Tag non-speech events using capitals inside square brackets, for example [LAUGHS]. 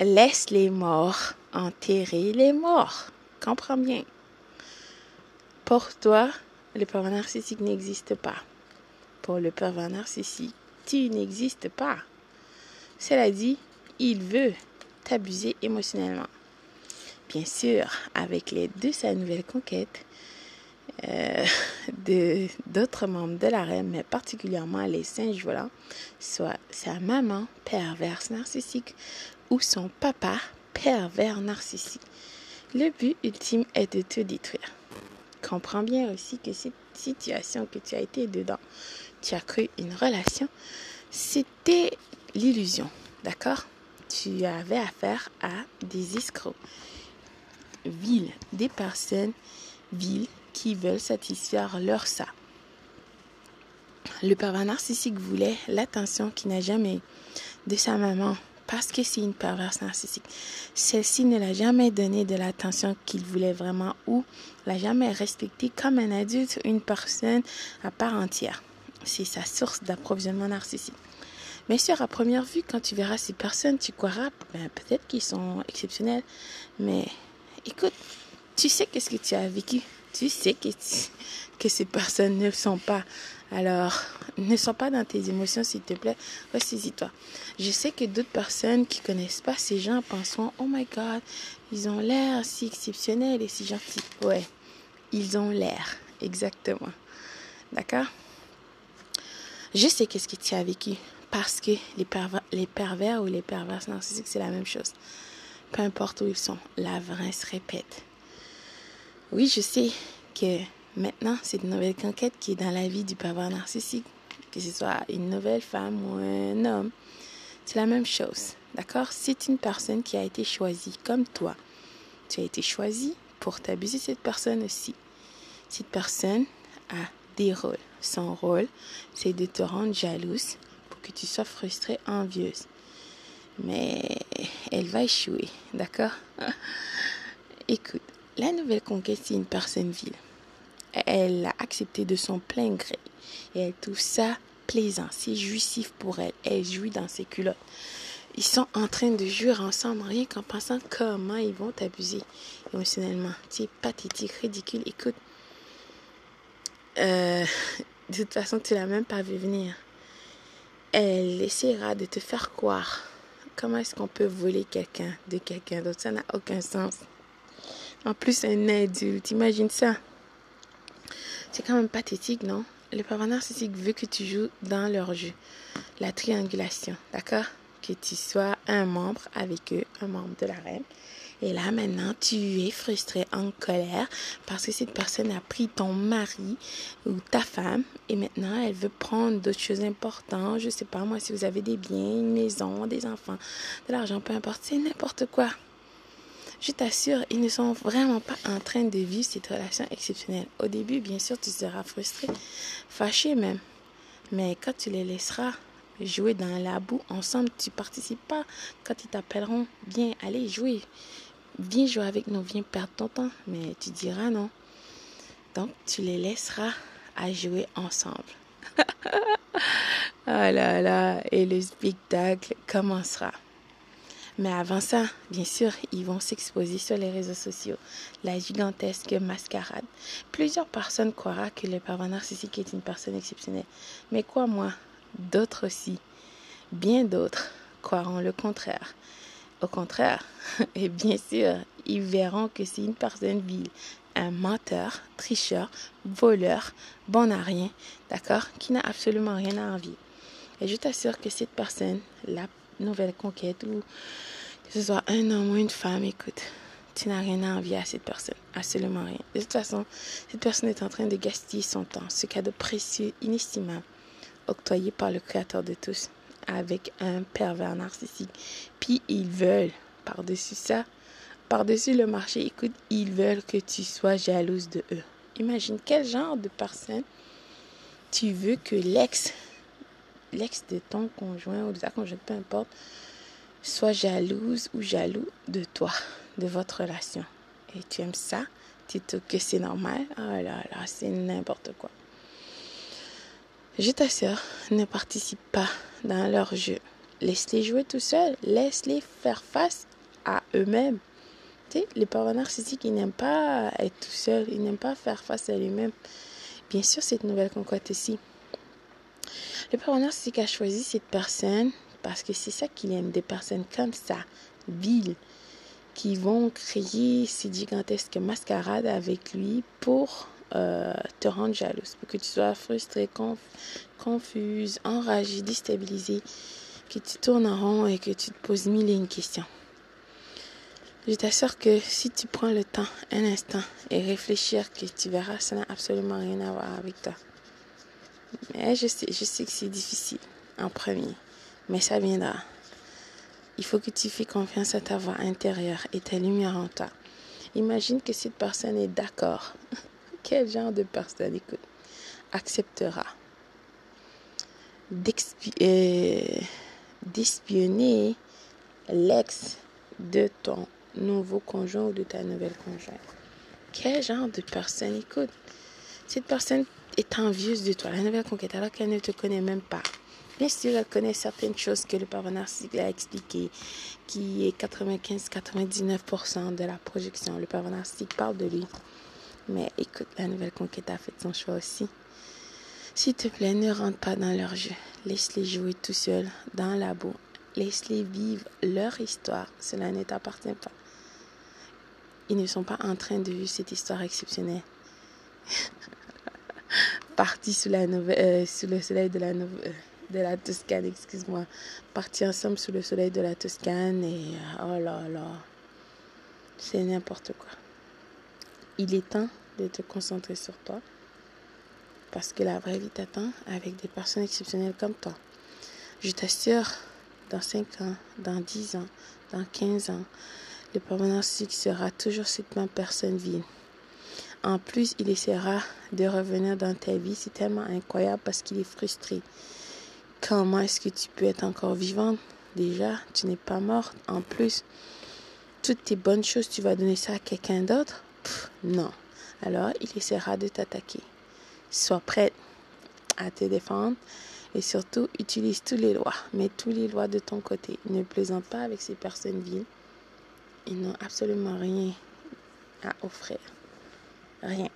laisse les morts enterrer les morts. Comprends bien. Pour toi, le pervers narcissique n'existe pas. Pour le pervers narcissique, tu n'existes pas. Cela dit, il veut t'abuser émotionnellement. Bien sûr, avec l'aide de sa nouvelle conquête, euh, d'autres membres de la reine, mais particulièrement les singes volants, soit sa maman perverse narcissique son papa pervers narcissique. Le but ultime est de te détruire. Comprends bien aussi que cette situation que tu as été dedans, tu as cru une relation, c'était l'illusion, d'accord? Tu avais affaire à des escrocs, villes, des personnes villes qui veulent satisfaire leur ça. Le pervers narcissique voulait l'attention qu'il n'a jamais de sa maman parce que c'est une perverse narcissique. Celle-ci ne l'a jamais donné de l'attention qu'il voulait vraiment ou l'a jamais respecté comme un adulte, une personne à part entière. C'est sa source d'approvisionnement narcissique. Bien sûr, à première vue, quand tu verras ces personnes, tu croiras ben, peut-être qu'ils sont exceptionnels. Mais écoute, tu sais qu'est-ce que tu as vécu? Tu sais que, ces personnes ne le sont pas. Alors, ne sois pas dans tes émotions, s'il te plaît. Ressaisis-toi. Je sais que d'autres personnes qui connaissent pas ces gens penseront, oh my God, ils ont l'air si exceptionnels et si gentils. Ouais, ils ont l'air, exactement. D'accord? Je sais qu'est-ce que tu as vécu parce que les, pervers, les pervers ou les perverses narcissiques, c'est la même chose. Peu importe où ils sont, la vraie se répète. Oui, je sais que maintenant, c'est une nouvelle conquête qui est dans la vie du pervers narcissique, que ce soit une nouvelle femme ou un homme. C'est la même chose, d'accord? C'est une personne qui a été choisie comme toi. Tu as été choisi pour t'abuser cette personne aussi. Cette personne a des rôles. Son rôle, c'est de te rendre jalouse pour que tu sois frustrée, envieuse. Mais elle va échouer, d'accord? [LAUGHS] Écoute, la nouvelle conquête, c'est une personne vile. Elle l'a accepté de son plein gré. Et elle trouve ça plaisant, c'est jouissif pour elle. Elle jouit dans ses culottes. Ils sont en train de jouer ensemble, rien qu'en pensant comment ils vont t'abuser émotionnellement. C'est pathétique, ridicule. Écoute, euh, de toute façon, tu l'as même pas vu venir. Elle essaiera de te faire croire. Comment est-ce qu'on peut voler quelqu'un de quelqu'un d'autre Ça n'a aucun sens. En plus, un adulte, imagine ça? C'est quand même pathétique, non? Le pervers narcissique veut que tu joues dans leur jeu. La triangulation, d'accord? Que tu sois un membre avec eux, un membre de la reine. Et là, maintenant, tu es frustré, en colère, parce que cette personne a pris ton mari ou ta femme, et maintenant, elle veut prendre d'autres choses importantes. Je sais pas, moi, si vous avez des biens, une maison, des enfants, de l'argent, peu importe, c'est n'importe quoi. Je t'assure, ils ne sont vraiment pas en train de vivre cette relation exceptionnelle. Au début, bien sûr, tu seras frustré, fâché même. Mais quand tu les laisseras jouer dans la boue ensemble, tu participes pas. Quand ils t'appelleront, viens, allez jouer. Viens jouer avec nous, viens perdre ton temps. Mais tu diras non. Donc, tu les laisseras à jouer ensemble. oh [LAUGHS] là là, et le spectacle commencera. Mais avant ça, bien sûr, ils vont s'exposer sur les réseaux sociaux. La gigantesque mascarade. Plusieurs personnes croiront que le pervers narcissique est une personne exceptionnelle. Mais quoi moi? D'autres aussi. Bien d'autres croiront le contraire. Au contraire, [LAUGHS] et bien sûr, ils verront que c'est une personne vile, un menteur, tricheur, voleur, bon à rien, d'accord, qui n'a absolument rien à envier. Et je t'assure que cette personne, la nouvelle conquête ou que ce soit un homme ou une femme, écoute, tu n'as rien à envier à cette personne. Absolument rien. De toute façon, cette personne est en train de gaspiller son temps, ce cadeau précieux, inestimable, octroyé par le Créateur de tous, avec un pervers narcissique. Puis ils veulent, par-dessus ça, par-dessus le marché, écoute, ils veulent que tu sois jalouse de eux. Imagine quel genre de personne tu veux que l'ex l'ex de ton conjoint ou de ta conjointe, peu importe, soit jalouse ou jaloux de toi, de votre relation. Et tu aimes ça, tu trouves que c'est normal, oh là là, c'est n'importe quoi. Je t'assure, ne participe pas dans leur jeu. laisse-les jouer tout seuls. Laisse-les faire face à eux-mêmes. Tu sais, les parents narcissiques, ils n'aiment pas être tout seuls. Ils n'aiment pas faire face à eux-mêmes. Bien sûr, cette nouvelle conquête aussi. Le parent narcissique a choisi cette personne parce que c'est ça qu'il aime. Des personnes comme ça, viles, qui vont créer ces gigantesques mascarades avec lui pour euh, te rendre jalouse, pour que tu sois frustrée, confuse, enragée, déstabilisée, que tu tournes en rond et que tu te poses mille et une questions. Je t'assure que si tu prends le temps, un instant, et réfléchir, que tu verras, ça n'a absolument rien à voir avec toi. Mais je sais, je sais que c'est difficile en premier, mais ça viendra. Il faut que tu fais confiance à ta voix intérieure et ta lumière en toi. Imagine que cette personne est d'accord. [LAUGHS] Quel genre de personne, écoute, acceptera euh, d'espionner l'ex de ton nouveau conjoint ou de ta nouvelle conjointe? Quel genre de personne, écoute, cette personne est envieuse de toi, la nouvelle conquête, alors qu'elle ne te connaît même pas. Bien sûr, elle connaît certaines choses que le parent narcissique a expliquées, qui est 95-99% de la projection. Le parent narcissique parle de lui. Mais écoute, la nouvelle conquête a fait son choix aussi. S'il te plaît, ne rentre pas dans leur jeu. Laisse-les jouer tout seuls, dans la boue. Laisse-les vivre leur histoire. Cela ne t'appartient pas. Ils ne sont pas en train de vivre cette histoire exceptionnelle. [LAUGHS] La euh, sous le soleil de la nouvelle. Euh, de la Toscane, excuse-moi. Partis ensemble sous le soleil de la Toscane et oh là là, c'est n'importe quoi. Il est temps de te concentrer sur toi parce que la vraie vie t'attend avec des personnes exceptionnelles comme toi. Je t'assure, dans 5 ans, dans 10 ans, dans 15 ans, le permanent sera toujours cette même personne vie. En plus, il essaiera de revenir dans ta vie. C'est tellement incroyable parce qu'il est frustré. Comment est-ce que tu peux être encore vivante? Déjà, tu n'es pas morte. En plus, toutes tes bonnes choses, tu vas donner ça à quelqu'un d'autre? Non. Alors, il essaiera de t'attaquer. Sois prête à te défendre et surtout, utilise tous les lois. Mets tous les lois de ton côté. Ne plaisante pas avec ces personnes viles. Ils n'ont absolument rien à offrir. Rien.